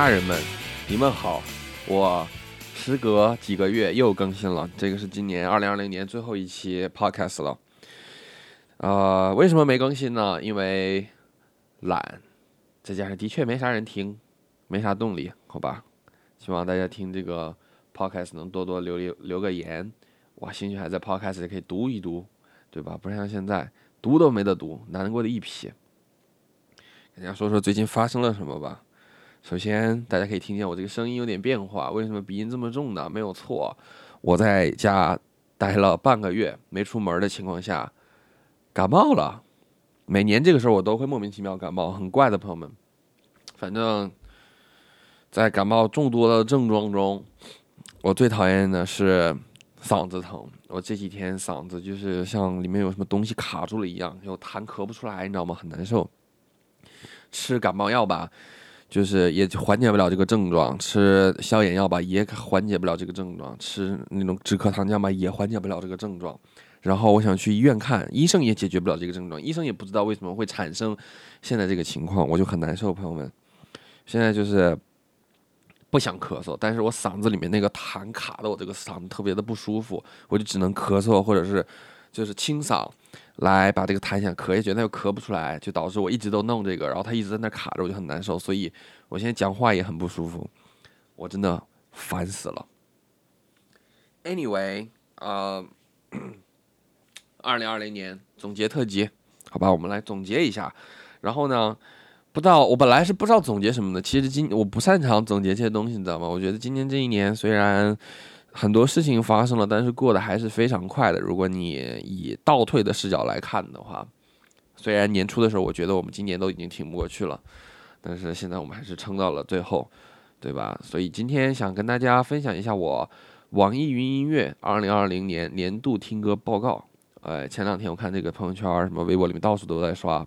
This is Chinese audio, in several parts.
家人们，你们好！我时隔几个月又更新了，这个是今年二零二零年最后一期 podcast 了。呃，为什么没更新呢？因为懒，再加上的确没啥人听，没啥动力，好吧？希望大家听这个 podcast 能多多留留留个言。哇，兴趣还在 podcast 可以读一读，对吧？不像现在读都没得读，难过的一批。跟大家说说最近发生了什么吧。首先，大家可以听见我这个声音有点变化，为什么鼻音这么重呢？没有错，我在家待了半个月没出门的情况下感冒了。每年这个时候我都会莫名其妙感冒，很怪的朋友们。反正，在感冒众多的症状中，我最讨厌的是。嗓子疼，我这几天嗓子就是像里面有什么东西卡住了一样，有痰咳不出来，你知道吗？很难受。吃感冒药吧，就是也缓解不了这个症状；吃消炎药吧，也缓解不了这个症状；吃那种止咳糖浆吧，也缓解不了这个症状。然后我想去医院看，医生也解决不了这个症状，医生也不知道为什么会产生现在这个情况，我就很难受，朋友们。现在就是。不想咳嗽，但是我嗓子里面那个痰卡的我这个嗓子特别的不舒服，我就只能咳嗽或者是就是清嗓来把这个痰想咳下去，但又咳不出来，就导致我一直都弄这个，然后它一直在那卡着，我就很难受，所以我现在讲话也很不舒服，我真的烦死了。Anyway，呃，二零二零年总结特辑，好吧，我们来总结一下，然后呢？不知道，我本来是不知道总结什么的。其实今我不擅长总结这些东西，你知道吗？我觉得今年这一年虽然很多事情发生了，但是过得还是非常快的。如果你以倒退的视角来看的话，虽然年初的时候我觉得我们今年都已经挺不过去了，但是现在我们还是撑到了最后，对吧？所以今天想跟大家分享一下我网易云音乐二零二零年年度听歌报告。呃，前两天我看这个朋友圈什么微博里面到处都在刷。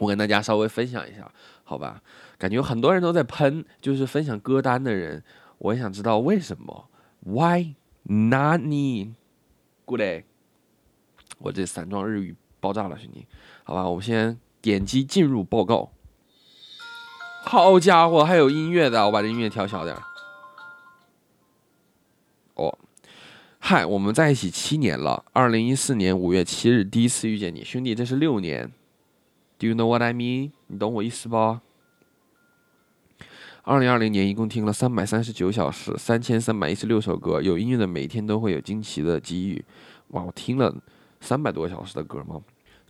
我跟大家稍微分享一下，好吧？感觉很多人都在喷，就是分享歌单的人，我也想知道为什么？Why not me? Good day！我这散装日语爆炸了，兄弟，好吧？我们先点击进入报告。好家伙，还有音乐的，我把这音乐调小点。哦，嗨，我们在一起七年了，二零一四年五月七日第一次遇见你，兄弟，这是六年。Do you know what I mean？你懂我意思吧？二零二零年一共听了三百三十九小时，三千三百一十六首歌。有音乐的每天都会有惊奇的机遇。哇，我听了三百多小时的歌吗？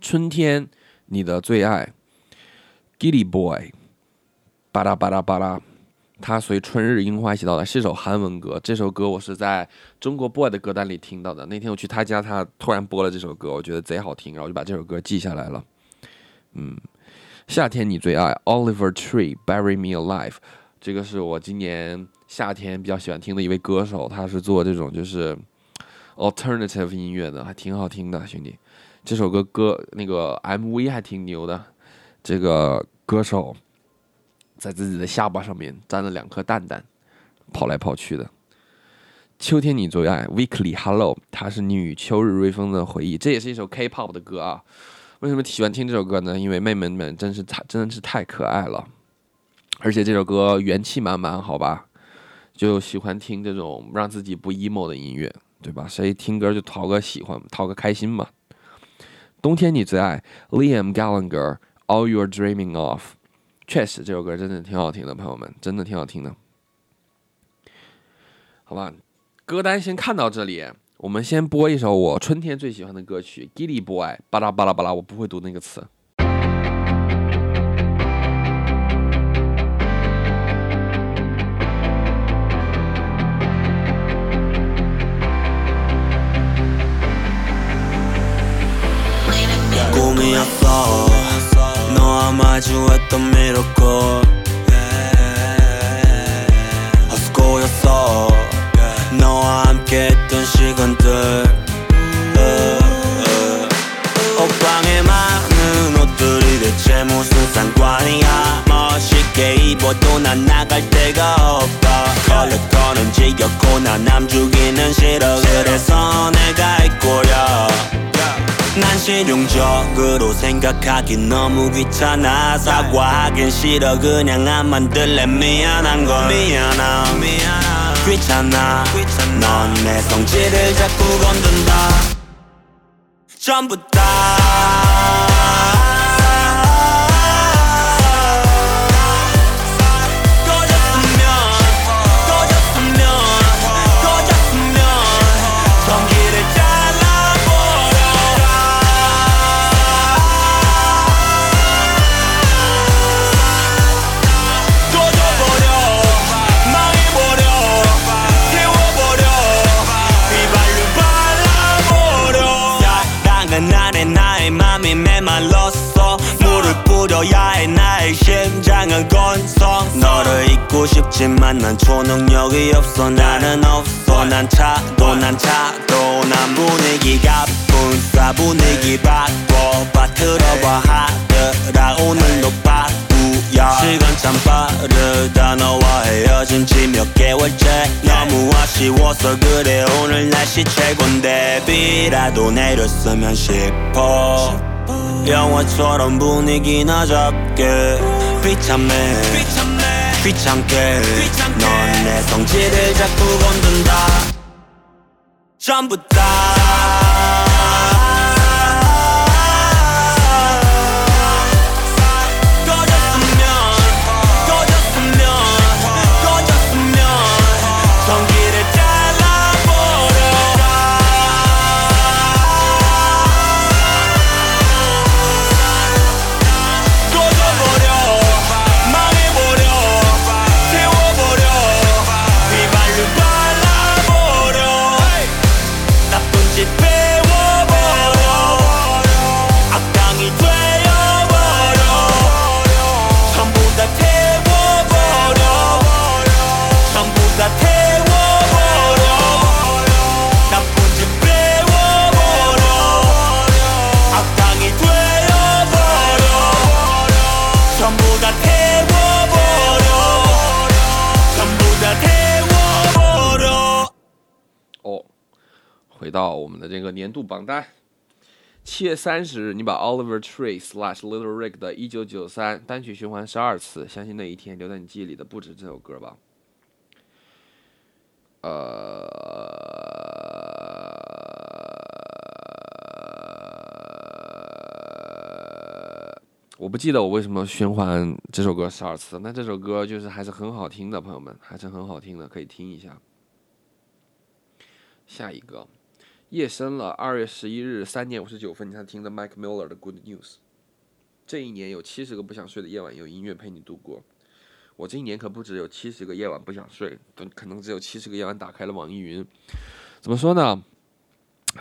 春天，你的最爱，Gilly Boy，巴拉巴拉巴拉，它随春日樱花一起到来，是一首韩文歌。这首歌我是在中国 Boy 的歌单里听到的。那天我去他家，他突然播了这首歌，我觉得贼好听，然后就把这首歌记下来了。嗯，夏天你最爱 Oliver Tree Bury Me Alive，这个是我今年夏天比较喜欢听的一位歌手，他是做这种就是 alternative 音乐的，还挺好听的，兄弟。这首歌歌那个 MV 还挺牛的，这个歌手在自己的下巴上面粘了两颗蛋蛋，跑来跑去的。秋天你最爱 Weekly Hello，它是你与秋日瑞风的回忆，这也是一首 K-pop 的歌啊。为什么喜欢听这首歌呢？因为妹妹们真是太真的是太可爱了，而且这首歌元气满满，好吧？就喜欢听这种让自己不 emo 的音乐，对吧？谁听歌就讨个喜欢，讨个开心嘛。冬天你最爱 Liam Gallagher All You're Dreaming Of，确实这首歌真的挺好听的，朋友们，真的挺好听的。好吧，歌单先看到这里。我们先播一首我春天最喜欢的歌曲《Gilly Boy》，巴拉巴拉巴拉，我不会读那个词。 꿈이었어. 너와 마주했던 미러콜 헛스코였어. 너와 함께 했던 시간들. 옷방에 많은 옷들이 대체 무슨 상관이야. 멋있게 입어도 난 나갈 데가 없다. 컬러터는 지겹고 난 남 죽이는 싫어. 그래서 내가 할 거야. 난 실용적으로 생각하기 너무 귀찮아. 사과하긴 싫어. 그냥 안 만들래. 미안한 걸. 미안함. 귀찮아. 넌 내 성질을 자꾸 건든다. 전부 다. 잊고 싶지만 난 초능력이 없어. 나는 없어. 난 차도 난 차도 난 분위기가 분싸 분위기 바꿔. 빠뜨려봐 하더라. 오늘도 바꾸야 시간 참 빠르다. 너와 헤어진 지 몇 개월째. 너무 아쉬워서 그래. 오늘 날씨 최곤데 비라도 내렸으면 싶어. 영화처럼 분위기 나 잡게. 비참해 귀찮게 넌 내 성질을 자꾸 건든다. 전부 다 回到我们的这个年度榜单，七月三十日，你把 Oliver Tree slash Little Rick 的《一九九三》单曲循环十二次，相信那一天留在你记忆里的不止这首歌吧。呃，我不记得我为什么循环这首歌十二次，那这首歌就是还是很好听的，朋友们，还是很好听的，可以听一下。下一个，夜深了，二月十一日三点五十九分，你才听的 Mike Miller 的《Good News》。这一年有七十个不想睡的夜晚，有音乐陪你度过。我这一年可不只有七十个夜晚不想睡，都可能只有七十个夜晚打开了网易云。怎么说呢？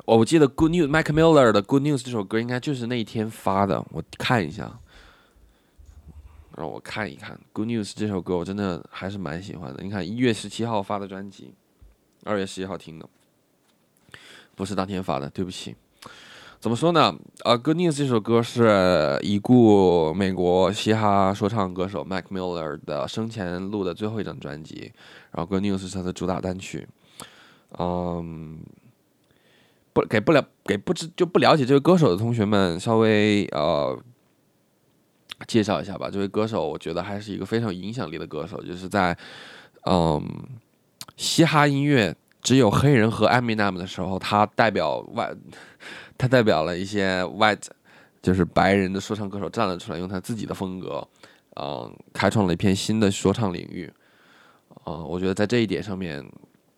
我记得《Good News》Mike Miller 的《Good News》这首歌应该就是那一天发的，我看一下，让我看一看《Good News》这首歌，我真的还是蛮喜欢的。你看一月十七号发的专辑，二月十一号听的，不是当天发的，对不起。怎么说呢？呃，《Good News》这首歌是已故美国嘻哈说唱歌手 Mac Miller 的生前录的最后一张专辑，然后《Good News》是他的主打单曲。嗯，不给不了给不知就不了解这位歌手的同学们稍微呃介绍一下吧。这位歌手，我觉得还是一个非常有影响力的歌手，就是在嗯嘻哈音乐只有黑人和 Eminem 的时候，他代表外。他代表了一些 white，就是白人的说唱歌手站了出来，用他自己的风格，嗯，开创了一片新的说唱领域。嗯、我觉得在这一点上面，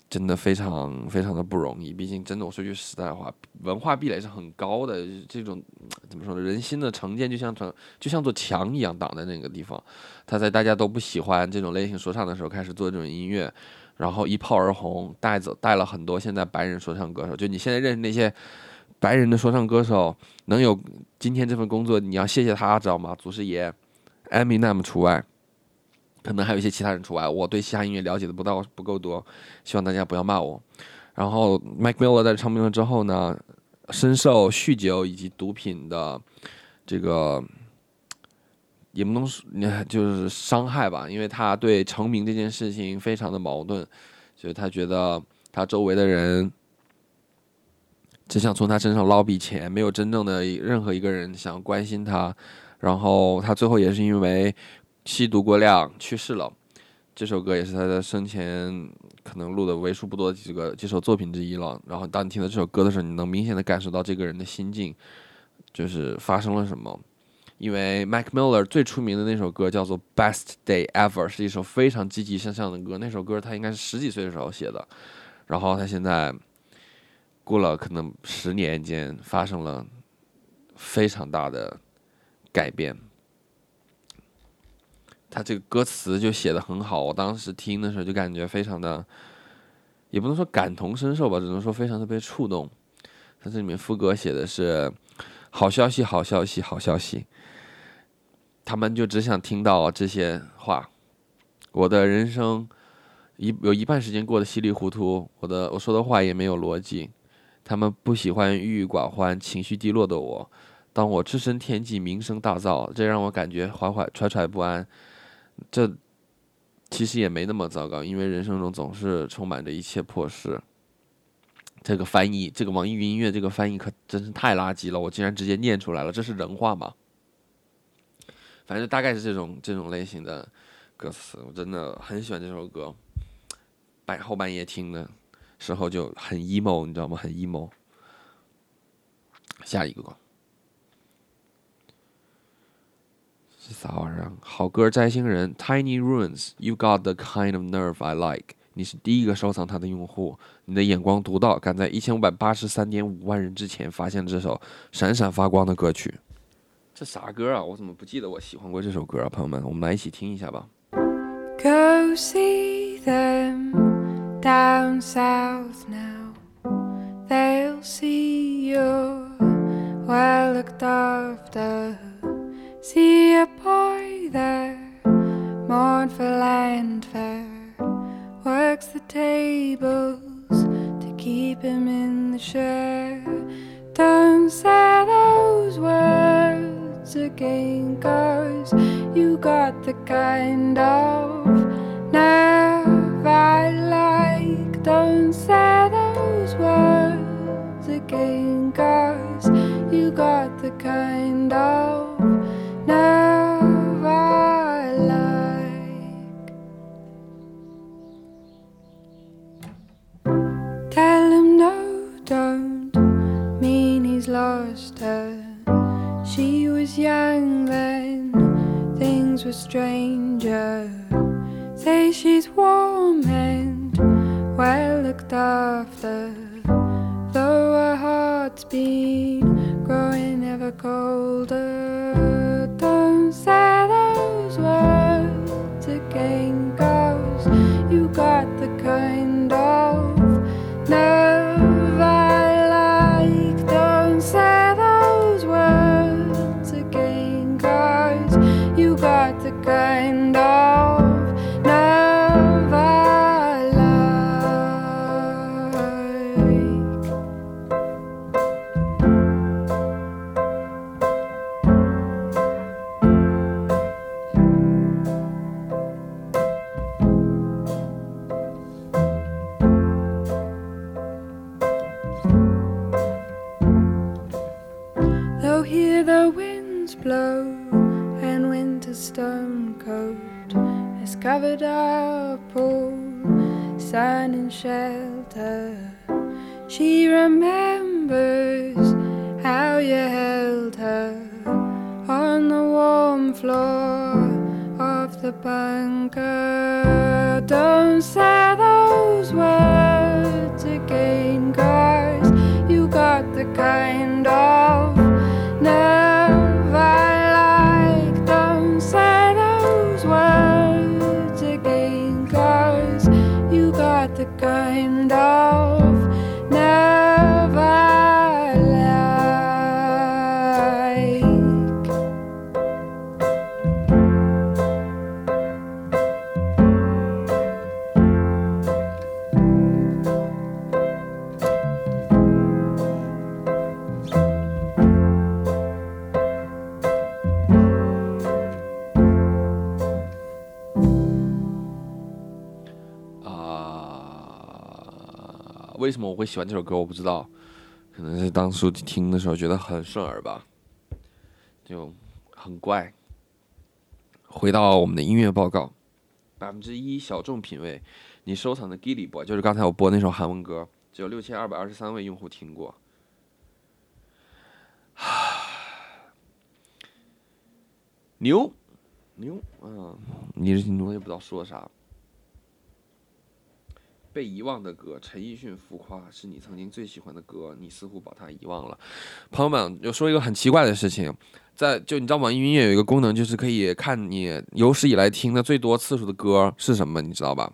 真的非常非常的不容易。毕竟，真的我说句实在话，文化壁垒是很高的。这种怎么说呢？人心的成见就像成就像座墙一样挡在那个地方。他在大家都不喜欢这种类型说唱的时候，开始做这种音乐，然后一炮而红，带走带了很多现在白人说唱歌手。就你现在认识那些。白人的说唱歌手能有今天这份工作，你要谢谢他，知道吗？祖师爷，Eminem 除外，可能还有一些其他人除外。我对嘻哈音乐了解的不到不够多，希望大家不要骂我。然后 Mike Miller 在唱片之后呢，深受酗酒以及毒品的这个也不能说就是伤害吧，因为他对成名这件事情非常的矛盾，就是他觉得他周围的人。只想从他身上捞笔钱，没有真正的任何一个人想关心他。然后他最后也是因为吸毒过量去世了。这首歌也是他在生前可能录的为数不多的几个几首作品之一了。然后当你听到这首歌的时候，你能明显的感受到这个人的心境，就是发生了什么。因为 Mac Miller 最出名的那首歌叫做《Best Day Ever》，是一首非常积极向上的歌。那首歌他应该是十几岁的时候写的，然后他现在过了可能十年间发生了非常大的改变。他这个歌词就写的很好，我当时听的时候就感觉非常的，也不能说感同身受吧，只能说非常的被触动。他这里面副歌写的是“好消息，好消息，好消息”。他们就只想听到这些话。我的人生一有一半时间过得稀里糊涂，我的我说的话也没有逻辑。他们不喜欢郁郁寡欢、情绪低落的我。当我置身天际、名声大噪，这让我感觉怀怀揣揣不安。这其实也没那么糟糕，因为人生中总是充满着一切破事。这个翻译，这个网易云音乐这个翻译可真是太垃圾了，我竟然直接念出来了，这是人话吗？反正大概是这种这种类型的歌词，我真的很喜欢这首歌。半后半夜听的时候就很 emo，你知道吗？很 emo。下一个歌是啥玩意儿？好歌摘星人 Tiny Ruins，You got the kind of nerve I like。你是第一个收藏它的用户，你的眼光独到，赶在一千五百八十三点五万人之前发现这首闪闪发光的歌曲。这啥歌啊？我怎么不记得我喜欢过这首歌啊？朋友们，我们来一起听一下吧。Go see them down south now. They'll see you're well looked after. See a boy there, mournful and fair, works the tables to keep him in the share. Don't say those words again, cause you got the kind of nerve I like. Don't say those words again, cause you got the kind of stranger. Say she's warm and well looked after. Though her heart's been growing ever colder. Our pool, sun and shelter. She remembers how you held her on the warm floor of the bunker. Don't say those words again, 为什么我会喜欢这首歌？我不知道，可可能是当初听的时候觉得很顺耳吧，就很怪。回到我们的音乐报告，百分之一小众品味，你收藏的 Gilly Boy 就是刚才我播那首韩文歌，只有六千二百二十三位用户听过。牛，牛，嗯，你这牛也不知道说啥。被遗忘的歌，陈奕迅《浮夸》是你曾经最喜欢的歌，你似乎把它遗忘了。朋友们，有说一个很奇怪的事情，在就你知道网易云音乐有一个功能，就是可以看你有史以来听的最多次数的歌是什么，你知道吧？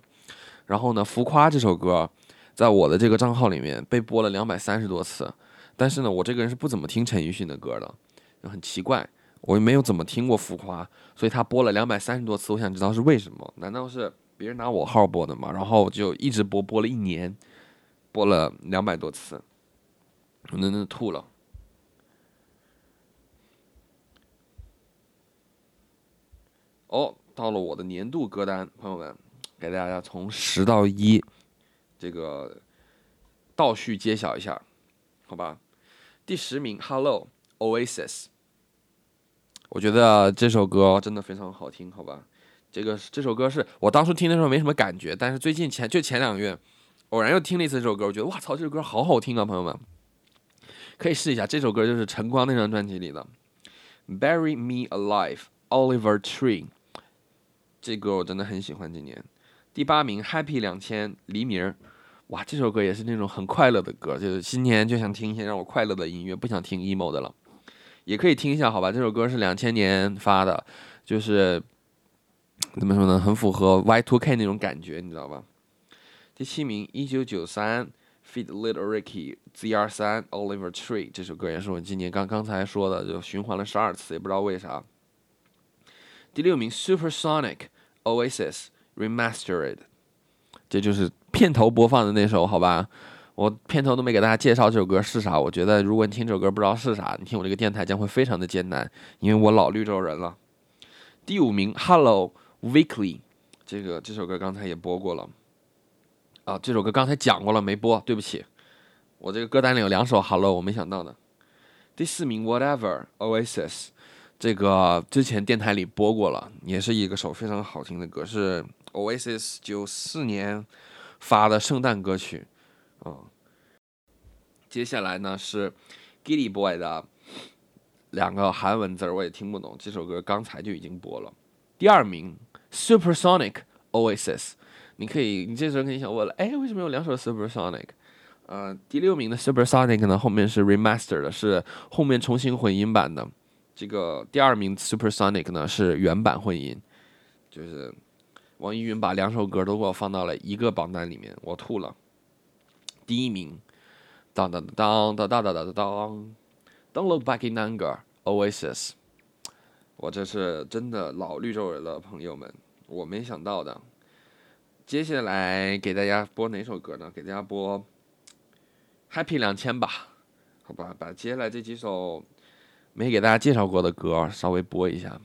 然后呢，《浮夸》这首歌，在我的这个账号里面被播了两百三十多次，但是呢，我这个人是不怎么听陈奕迅的歌的，就很奇怪，我也没有怎么听过《浮夸》，所以他播了两百三十多次，我想知道是为什么？难道是？别人拿我号播的嘛，然后就一直播，播了一年，播了两百多次，我真的吐了。哦，到了我的年度歌单，朋友们，给大家从十到一这个倒序揭晓一下，好吧？第十名，Hello Oasis，我觉得这首歌真的非常好听，好吧？这个这首歌是我当初听的时候没什么感觉，但是最近前就前两个月，偶然又听了一次这首歌，我觉得哇操，这首歌好好听啊，朋友们，可以试一下。这首歌就是晨光那张专辑里的《Bury Me Alive》，Oliver Tree。这歌我真的很喜欢。今年第八名《Happy 两千》，黎明。哇，这首歌也是那种很快乐的歌，就是新年就想听一些让我快乐的音乐，不想听 emo 的了，也可以听一下，好吧？这首歌是两千年发的，就是。怎么说呢？很符合 Y2K 那种感觉，你知道吧？第七名，一九九三，Feed Little Ricky ZR 三 Oliver Tree 这首歌也是我今年刚刚才说的，就循环了十二次，也不知道为啥。第六名，Supersonic Oasis Remastered，这就是片头播放的那首，好吧？我片头都没给大家介绍这首歌是啥。我觉得如果你听这首歌不知道是啥，你听我这个电台将会非常的艰难，因为我老绿洲人了。第五名，Hello。Weekly，这个这首歌刚才也播过了，啊，这首歌刚才讲过了没播，对不起，我这个歌单里有两首 Hello，我没想到的。第四名 Whatever Oasis，这个之前电台里播过了，也是一个首非常好听的歌，是 Oasis 九四年发的圣诞歌曲，啊。接下来呢是 Gilly Boy 的两个韩文字儿，我也听不懂，这首歌刚才就已经播了。第二名。Supersonic Oasis，你可以，你这时候肯定想问了，哎，为什么有两首 Supersonic？呃，第六名的 Supersonic 呢，后面是 Remastered，是后面重新混音版的。这个第二名 Supersonic 呢是原版混音，就是网易云把两首歌都给我放到了一个榜单里面，我吐了。第一名，当当当当当当当当，Don't Look Back in Anger Oasis。我这是真的老绿洲人了，朋友们，我没想到的。接下来给大家播哪首歌呢？给大家播《Happy 两千》吧，好吧，把接下来这几首没给大家介绍过的歌稍微播一下。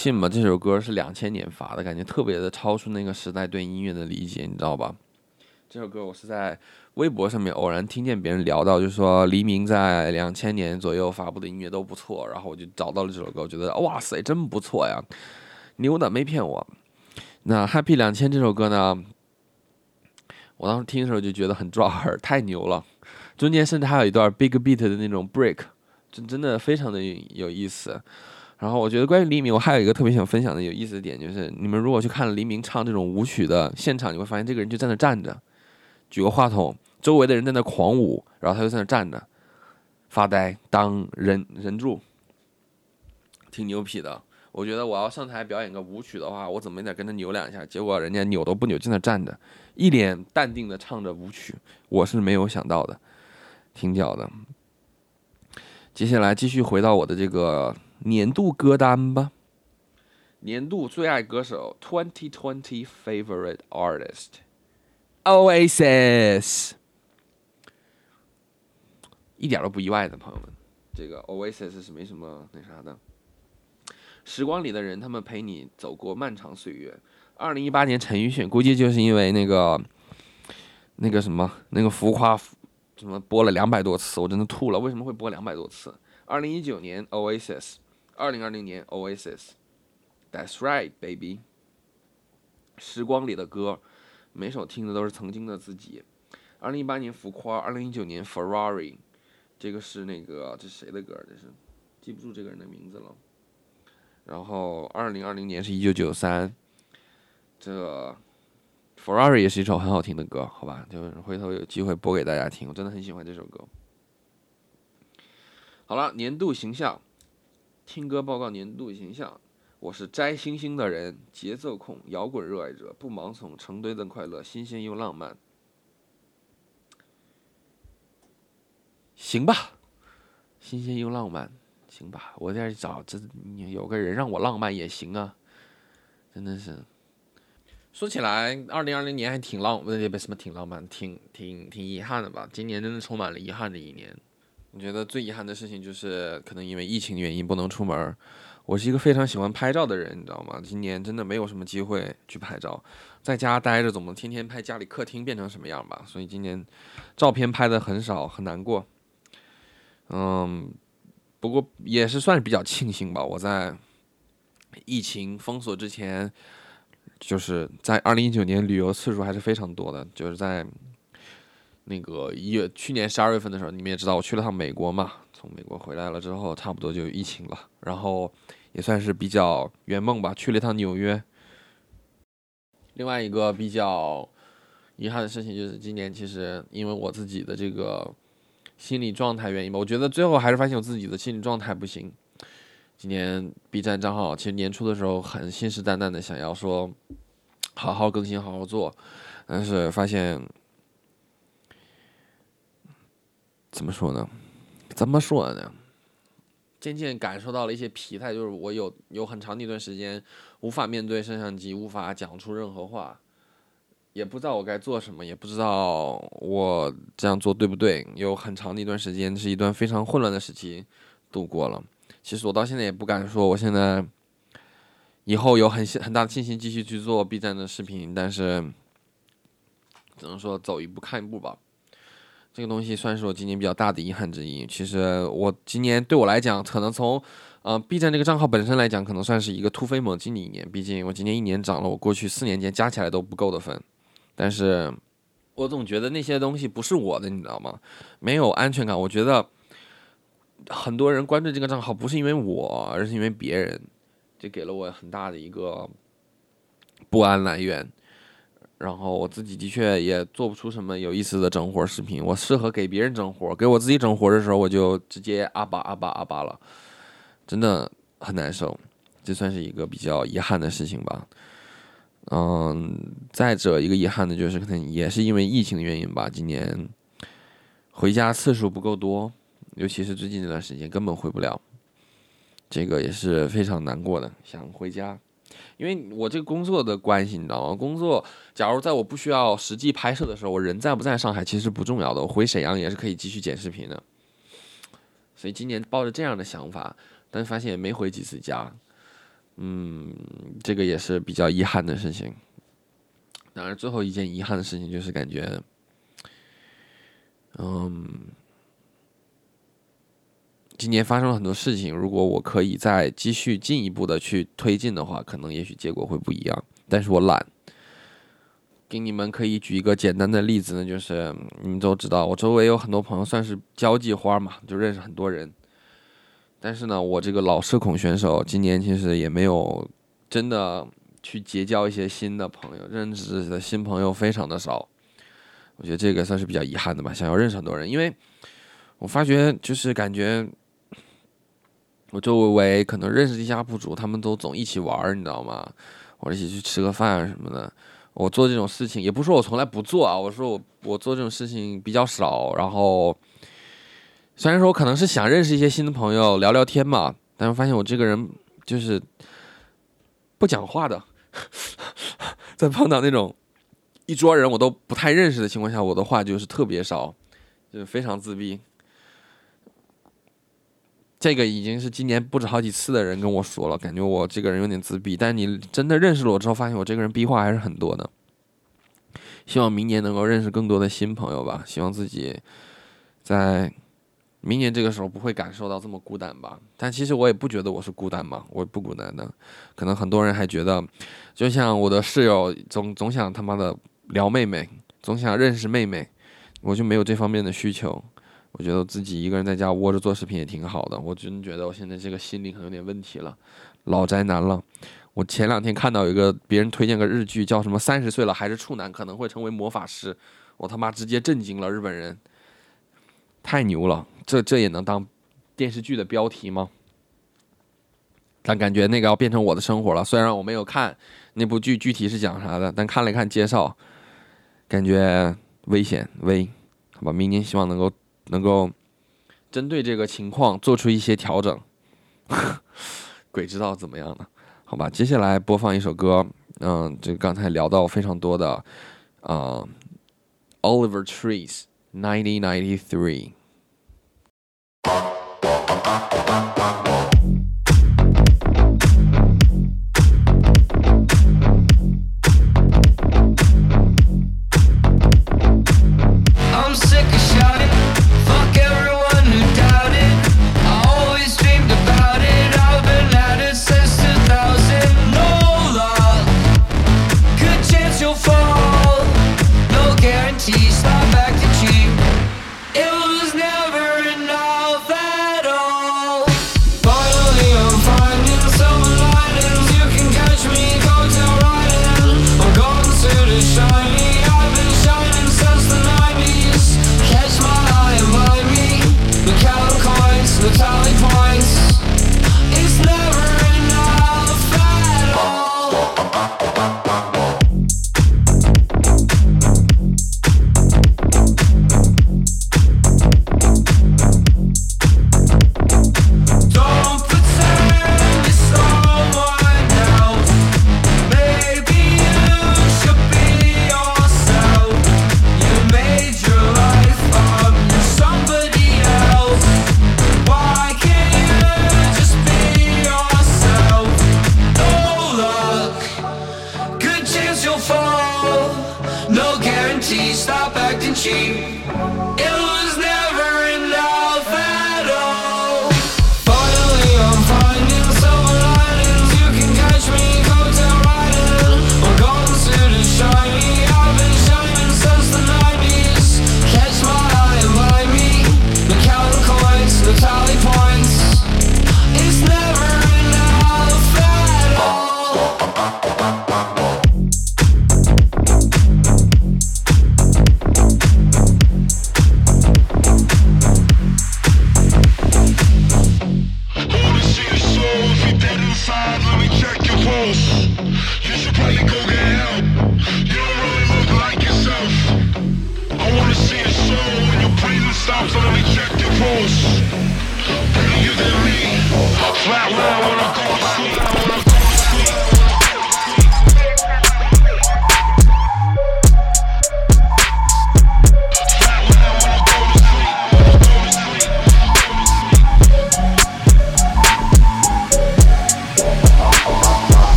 信吗？这首歌是两千年发的，感觉特别的超出那个时代对音乐的理解，你知道吧？这首歌我是在微博上面偶然听见别人聊到，就是说黎明在两千年左右发布的音乐都不错，然后我就找到了这首歌，我觉得哇塞，真不错呀，牛的没骗我。那 Happy 两千这首歌呢，我当时听的时候就觉得很抓耳，太牛了，中间甚至还有一段 Big Beat 的那种 Break，真真的非常的有意思。然后我觉得关于黎明，我还有一个特别想分享的有意思的点，就是你们如果去看黎明唱这种舞曲的现场，你会发现这个人就在那站着，举个话筒，周围的人在那狂舞，然后他就在那站着发呆，当人人柱，挺牛皮的。我觉得我要上台表演个舞曲的话，我怎么也得跟着扭两下。结果人家扭都不扭，就在那站着，一脸淡定的唱着舞曲，我是没有想到的，挺屌的。接下来继续回到我的这个。年度歌单吧，年度最爱歌手，Twenty Twenty Favorite Artist，Oasis，一点都不意外的，朋友们，这个 Oasis 是没什么那啥的。时光里的人，他们陪你走过漫长岁月。二零一八年陈奕迅，估计就是因为那个那个什么那个浮夸，什么播了两百多次，我真的吐了。为什么会播两百多次？二零一九年 Oasis。二零二零年，Oasis，That's right, baby。时光里的歌，每首听的都是曾经的自己。二零一八年浮夸，二零一九年 Ferrari，这个是那个这谁的歌？这是记不住这个人的名字了。然后二零二零年是一九九三，这 Ferrari 也是一首很好听的歌，好吧？就回头有机会播给大家听，我真的很喜欢这首歌。好了，年度形象。听歌报告年度形象，我是摘星星的人，节奏控，摇滚热爱者，不盲从，成堆的快乐，新鲜又浪漫。行吧，新鲜又浪漫，行吧，我在找这有个人让我浪漫也行啊，真的是。说起来，二零二零年还挺浪，不不什么挺浪漫，挺挺挺遗憾的吧？今年真的充满了遗憾的一年。我觉得最遗憾的事情就是，可能因为疫情原因不能出门。我是一个非常喜欢拍照的人，你知道吗？今年真的没有什么机会去拍照，在家待着总能天天拍家里客厅变成什么样吧。所以今年照片拍的很少，很难过。嗯，不过也是算是比较庆幸吧。我在疫情封锁之前，就是在二零一九年旅游次数还是非常多的，就是在。那个一月，去年十二月份的时候，你们也知道我去了趟美国嘛。从美国回来了之后，差不多就疫情了，然后也算是比较圆梦吧。去了一趟纽约。另外一个比较遗憾的事情就是，今年其实因为我自己的这个心理状态原因吧，我觉得最后还是发现我自己的心理状态不行。今年 B 站账号其实年初的时候很信誓旦旦的想要说好好更新、好好做，但是发现。怎么说呢？怎么说呢？渐渐感受到了一些疲态，就是我有有很长的一段时间无法面对摄像机，无法讲出任何话，也不知道我该做什么，也不知道我这样做对不对。有很长的一段时间是一段非常混乱的时期度过了。其实我到现在也不敢说，我现在以后有很很大的信心继续去做 B 站的视频，但是只能说走一步看一步吧。这个东西算是我今年比较大的遗憾之一。其实我今年对我来讲，可能从，呃，B 站这个账号本身来讲，可能算是一个突飞猛进的一年。毕竟我今年一年涨了我过去四年间加起来都不够的分。但是，我总觉得那些东西不是我的，你知道吗？没有安全感。我觉得很多人关注这个账号不是因为我，而是因为别人，这给了我很大的一个不安来源。然后我自己的确也做不出什么有意思的整活视频，我适合给别人整活，给我自己整活的时候，我就直接阿巴阿巴阿巴了，真的很难受，这算是一个比较遗憾的事情吧。嗯，再者一个遗憾的就是可能也是因为疫情的原因吧，今年回家次数不够多，尤其是最近这段时间根本回不了，这个也是非常难过的，想回家。因为我这个工作的关系，你知道吗？工作，假如在我不需要实际拍摄的时候，我人在不在上海其实不重要的，我回沈阳也是可以继续剪视频的。所以今年抱着这样的想法，但发现也没回几次家。嗯，这个也是比较遗憾的事情。当然，最后一件遗憾的事情就是感觉，嗯，今年发生了很多事情。如果我可以再继续进一步的去推进的话，可能也许结果会不一样。但是我懒。给你们可以举一个简单的例子呢，就是你们都知道，我周围有很多朋友算是交际花嘛，就认识很多人。但是呢，我这个老社恐选手今年其实也没有真的去结交一些新的朋友，认识的新朋友非常的少。我觉得这个算是比较遗憾的吧。想要认识很多人，因为我发觉就是感觉我周围可能认识一些 UP 主，他们都总一起玩儿，你知道吗？或者一起去吃个饭什么的。我做这种事情，也不说我从来不做啊，我说我我做这种事情比较少。然后虽然说我可能是想认识一些新的朋友聊聊天嘛，但是发现我这个人就是不讲话的，在碰到那种一桌人我都不太认识的情况下，我的话就是特别少，就是非常自闭。这个已经是今年不止好几次的人跟我说了，感觉我这个人有点自闭。但你真的认识了我之后，发现我这个人逼话还是很多的。希望明年能够认识更多的新朋友吧。希望自己在明年这个时候不会感受到这么孤单吧。但其实我也不觉得我是孤单嘛，我不孤单的。可能很多人还觉得，就像我的室友总总想他妈的聊妹妹，总想认识妹妹，我就没有这方面的需求。我觉得自己一个人在家窝着做视频也挺好的。我真觉得我现在这个心理可能有点问题了，老宅男了。我前两天看到有一个别人推荐个日剧，叫什么“三十岁了还是处男，可能会成为魔法师”，我他妈直接震惊了日本人，太牛了！这这也能当电视剧的标题吗？但感觉那个要变成我的生活了。虽然我没有看那部剧具体是讲啥的，但看了看介绍，感觉危险危。好吧，明年希望能够。能够针对这个情况做出一些调整。鬼知道怎么样呢？好吧，接下来播放一首歌。嗯，这刚才聊到非常多的啊 Oliver trees，ninety ninety three。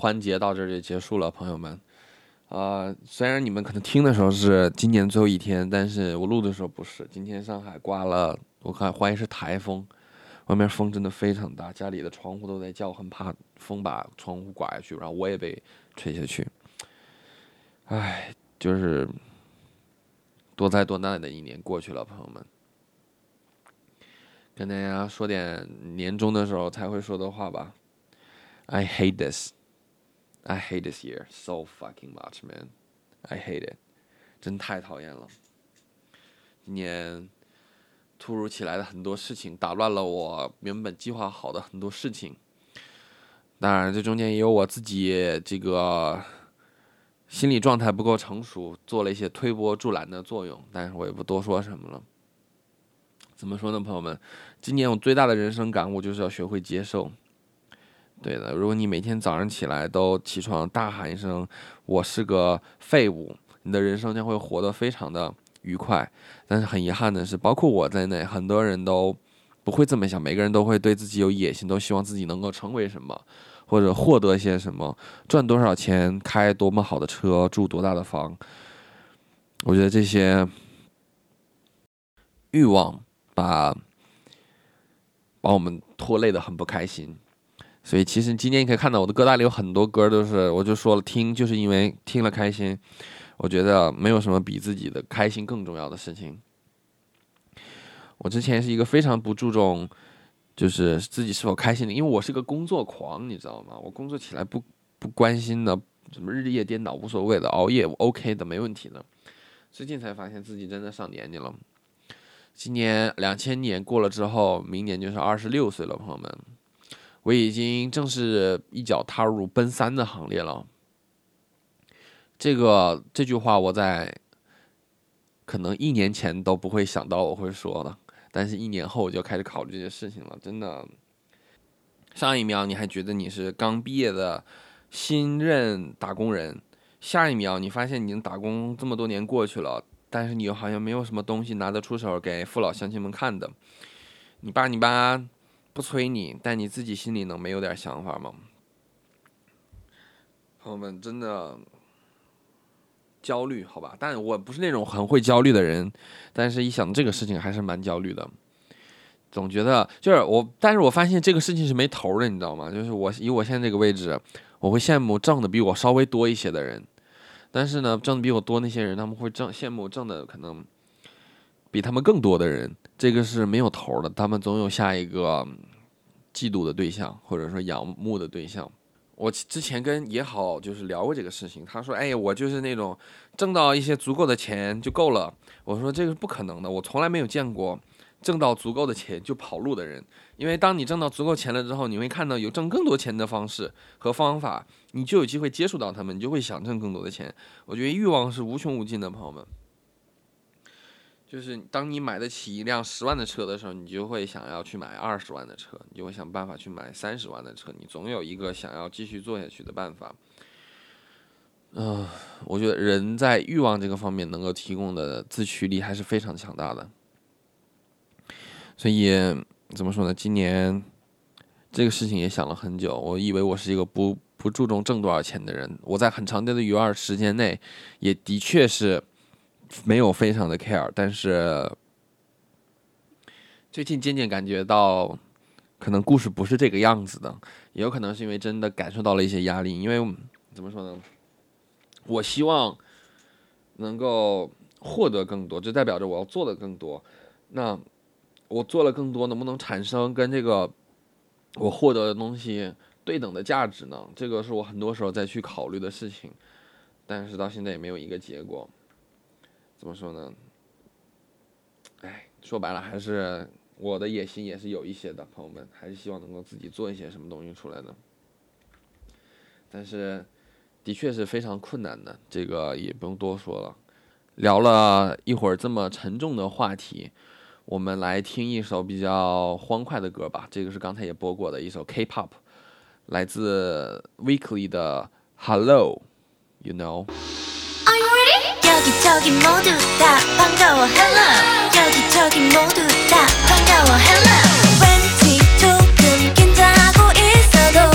环节到这儿就结束了，朋友们。呃，虽然你们可能听的时候是今年最后一天，但是我录的时候不是。今天上海刮了，我看怀疑是台风，外面风真的非常大，家里的窗户都在叫，很怕风把窗户刮下去，然后我也被吹下去。唉，就是多灾多难的一年过去了，朋友们。跟大家说点年终的时候才会说的话吧。I hate this. I hate this year so fucking much, man. I hate it. 真太讨厌了。今年突如其来的很多事情打乱了我原本计划好的很多事情。当然，这中间也有我自己这个心理状态不够成熟，做了一些推波助澜的作用。但是我也不多说什么了。怎么说呢，朋友们？今年我最大的人生感悟就是要学会接受。对的，如果你每天早上起来都起床大喊一声“我是个废物”，你的人生将会活得非常的愉快。但是很遗憾的是，包括我在内，很多人都不会这么想。每个人都会对自己有野心，都希望自己能够成为什么，或者获得些什么，赚多少钱，开多么好的车，住多大的房。我觉得这些欲望把把我们拖累的很不开心。所以其实今天你可以看到我的歌单里有很多歌都是，我就说了听就是因为听了开心。我觉得没有什么比自己的开心更重要的事情。我之前是一个非常不注重就是自己是否开心的，因为我是个工作狂，你知道吗？我工作起来不不关心的，什么日夜颠倒无所谓的，熬夜 OK 的没问题的。最近才发现自己真的上年纪了。今年两千年过了之后，明年就是二十六岁了，朋友们。我已经正式一脚踏入奔三的行列了。这个这句话我在可能一年前都不会想到我会说的，但是一年后我就开始考虑这些事情了。真的，上一秒你还觉得你是刚毕业的新任打工人，下一秒你发现已经打工这么多年过去了，但是你又好像没有什么东西拿得出手给父老乡亲们看的。你爸你妈。不催你，但你自己心里能没有点想法吗？朋友们，真的焦虑，好吧？但我不是那种很会焦虑的人，但是一想这个事情还是蛮焦虑的，总觉得就是我，但是我发现这个事情是没头的，你知道吗？就是我以我现在这个位置，我会羡慕挣的比我稍微多一些的人，但是呢，挣的比我多那些人，他们会挣羡慕挣的可能比他们更多的人。这个是没有头的，他们总有下一个嫉妒的对象，或者说仰慕的对象。我之前跟也好就是聊过这个事情，他说：“哎，我就是那种挣到一些足够的钱就够了。”我说：“这个是不可能的，我从来没有见过挣到足够的钱就跑路的人。因为当你挣到足够钱了之后，你会看到有挣更多钱的方式和方法，你就有机会接触到他们，你就会想挣更多的钱。我觉得欲望是无穷无尽的，朋友们。”就是当你买得起一辆十万的车的时候，你就会想要去买二十万的车，你就会想办法去买三十万的车，你总有一个想要继续做下去的办法。嗯，我觉得人在欲望这个方面能够提供的自驱力还是非常强大的。所以怎么说呢？今年这个事情也想了很久。我以为我是一个不不注重挣多少钱的人，我在很长的余二时间内，也的确是。没有非常的 care，但是最近渐渐感觉到，可能故事不是这个样子的，也有可能是因为真的感受到了一些压力。因为怎么说呢？我希望能够获得更多，就代表着我要做的更多。那我做了更多，能不能产生跟这个我获得的东西对等的价值呢？这个是我很多时候在去考虑的事情，但是到现在也没有一个结果。怎么说呢？哎，说白了还是我的野心也是有一些的，朋友们还是希望能够自己做一些什么东西出来的。但是，的确是非常困难的，这个也不用多说了。聊了一会儿这么沉重的话题，我们来听一首比较欢快的歌吧。这个是刚才也播过的一首 K-pop，来自 Weekly 的 Hello，You know。 여기저기 모두 다 반가워 hello. 여기저기 모두 다 반가워 hello. 왠지 조금 긴장하고 있어도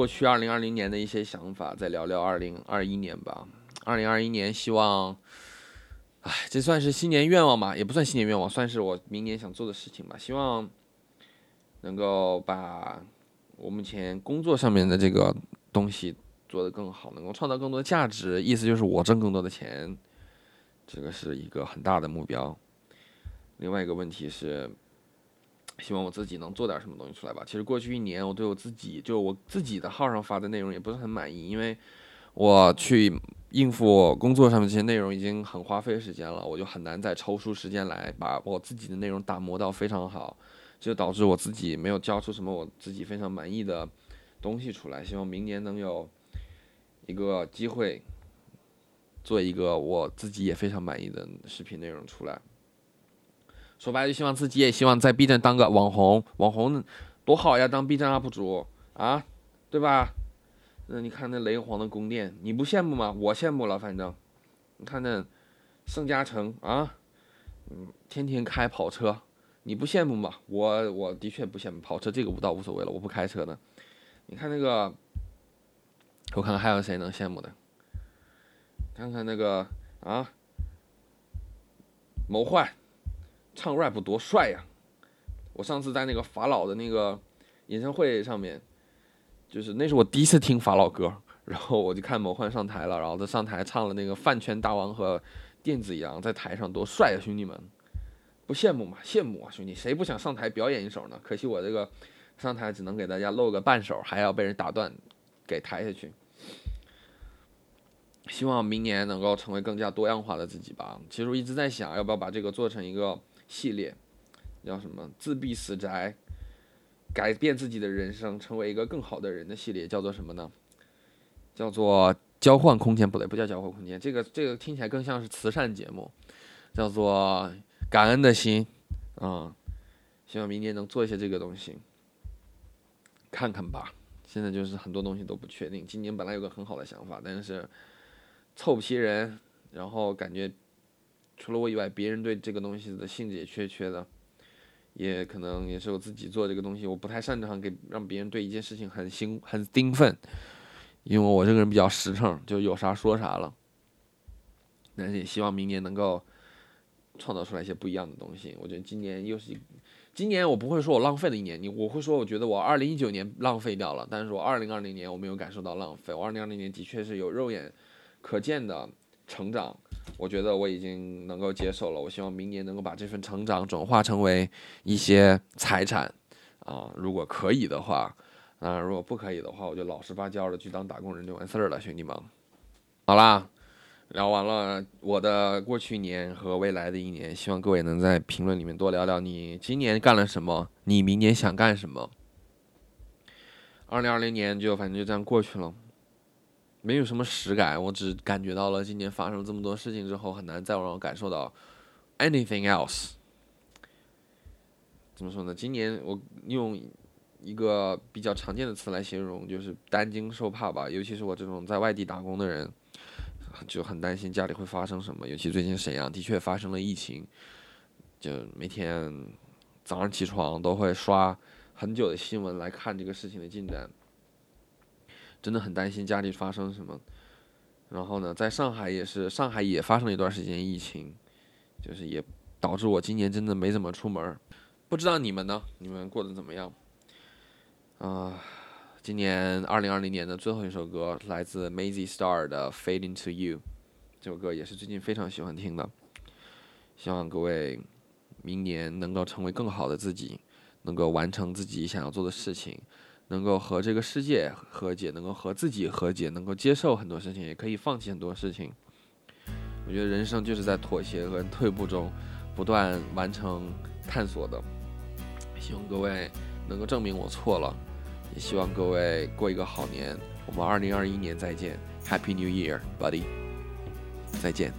过去二零二零年的一些想法，再聊聊二零二一年吧。二零二一年，希望，哎，这算是新年愿望吧，也不算新年愿望，算是我明年想做的事情吧。希望能够把我目前工作上面的这个东西做得更好，能够创造更多的价值。意思就是我挣更多的钱，这个是一个很大的目标。另外一个问题是。希望我自己能做点什么东西出来吧。其实过去一年，我对我自己，就我自己的号上发的内容也不是很满意，因为我去应付工作上面这些内容已经很花费时间了，我就很难再抽出时间来把我自己的内容打磨到非常好，就导致我自己没有交出什么我自己非常满意的东西出来。希望明年能有一个机会做一个我自己也非常满意的视频内容出来。说白了，就希望自己也希望在 B 站当个网红，网红多好呀！当 B 站 UP 主啊，对吧？那你看那雷皇的宫殿，你不羡慕吗？我羡慕了，反正你看那盛嘉诚啊，嗯，天天开跑车，你不羡慕吗？我我的确不羡慕跑车，这个倒无所谓了，我不开车的。你看那个，我看看还有谁能羡慕的？看看那个啊，谋幻。唱 rap 多帅呀！我上次在那个法老的那个演唱会上面，就是那是我第一次听法老歌，然后我就看某幻上台了，然后他上台唱了那个《饭圈大王》和《电子羊》在台上多帅啊，兄弟们，不羡慕吗？羡慕啊，兄弟，谁不想上台表演一首呢？可惜我这个上台只能给大家露个半手，还要被人打断，给抬下去。希望明年能够成为更加多样化的自己吧。其实我一直在想，要不要把这个做成一个。系列叫什么？自闭死宅，改变自己的人生，成为一个更好的人的系列叫做什么呢？叫做交换空间，不对，不叫交换空间，这个这个听起来更像是慈善节目，叫做感恩的心，啊，希望明年能做一些这个东西，看看吧。现在就是很多东西都不确定。今年本来有个很好的想法，但是凑不齐人，然后感觉。除了我以外，别人对这个东西的兴致也缺缺的，也可能也是我自己做这个东西，我不太擅长给让别人对一件事情很兴很兴奋，因为我这个人比较实诚，就有啥说啥了。但是也希望明年能够创造出来一些不一样的东西。我觉得今年又是今年，我不会说我浪费了一年，你我会说我觉得我二零一九年浪费掉了，但是我二零二零年我没有感受到浪费，我二零二零年的确是有肉眼可见的成长。我觉得我已经能够接受了。我希望明年能够把这份成长转化成为一些财产，啊，如果可以的话，啊，如果不可以的话，我就老实巴交的去当打工人就完事儿了，兄弟们。好啦，聊完了我的过去一年和未来的一年，希望各位能在评论里面多聊聊你今年干了什么，你明年想干什么。二零二零年就反正就这样过去了。没有什么实感，我只感觉到了今年发生了这么多事情之后，很难再让我感受到 anything else。怎么说呢？今年我用一个比较常见的词来形容，就是担惊受怕吧。尤其是我这种在外地打工的人，就很担心家里会发生什么。尤其最近沈阳的确发生了疫情，就每天早上起床都会刷很久的新闻来看这个事情的进展。真的很担心家里发生什么，然后呢，在上海也是，上海也发生了一段时间疫情，就是也导致我今年真的没怎么出门不知道你们呢？你们过得怎么样？啊，今年二零二零年的最后一首歌来自 Mazy Star 的《Fade Into You》，这首歌也是最近非常喜欢听的。希望各位明年能够成为更好的自己，能够完成自己想要做的事情。能够和这个世界和解，能够和自己和解，能够接受很多事情，也可以放弃很多事情。我觉得人生就是在妥协和退步中不断完成探索的。希望各位能够证明我错了，也希望各位过一个好年。我们二零二一年再见，Happy New Year，Buddy，再见。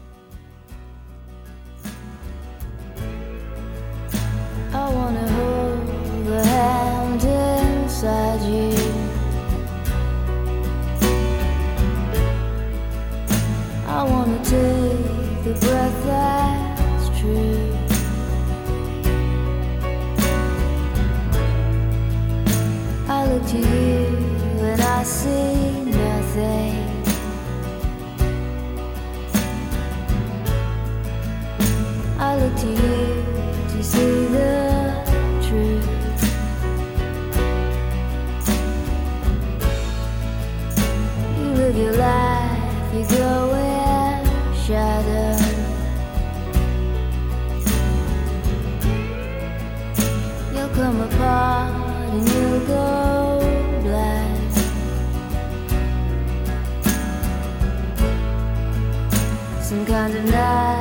Inside you. I wanna take the breath that's tonight.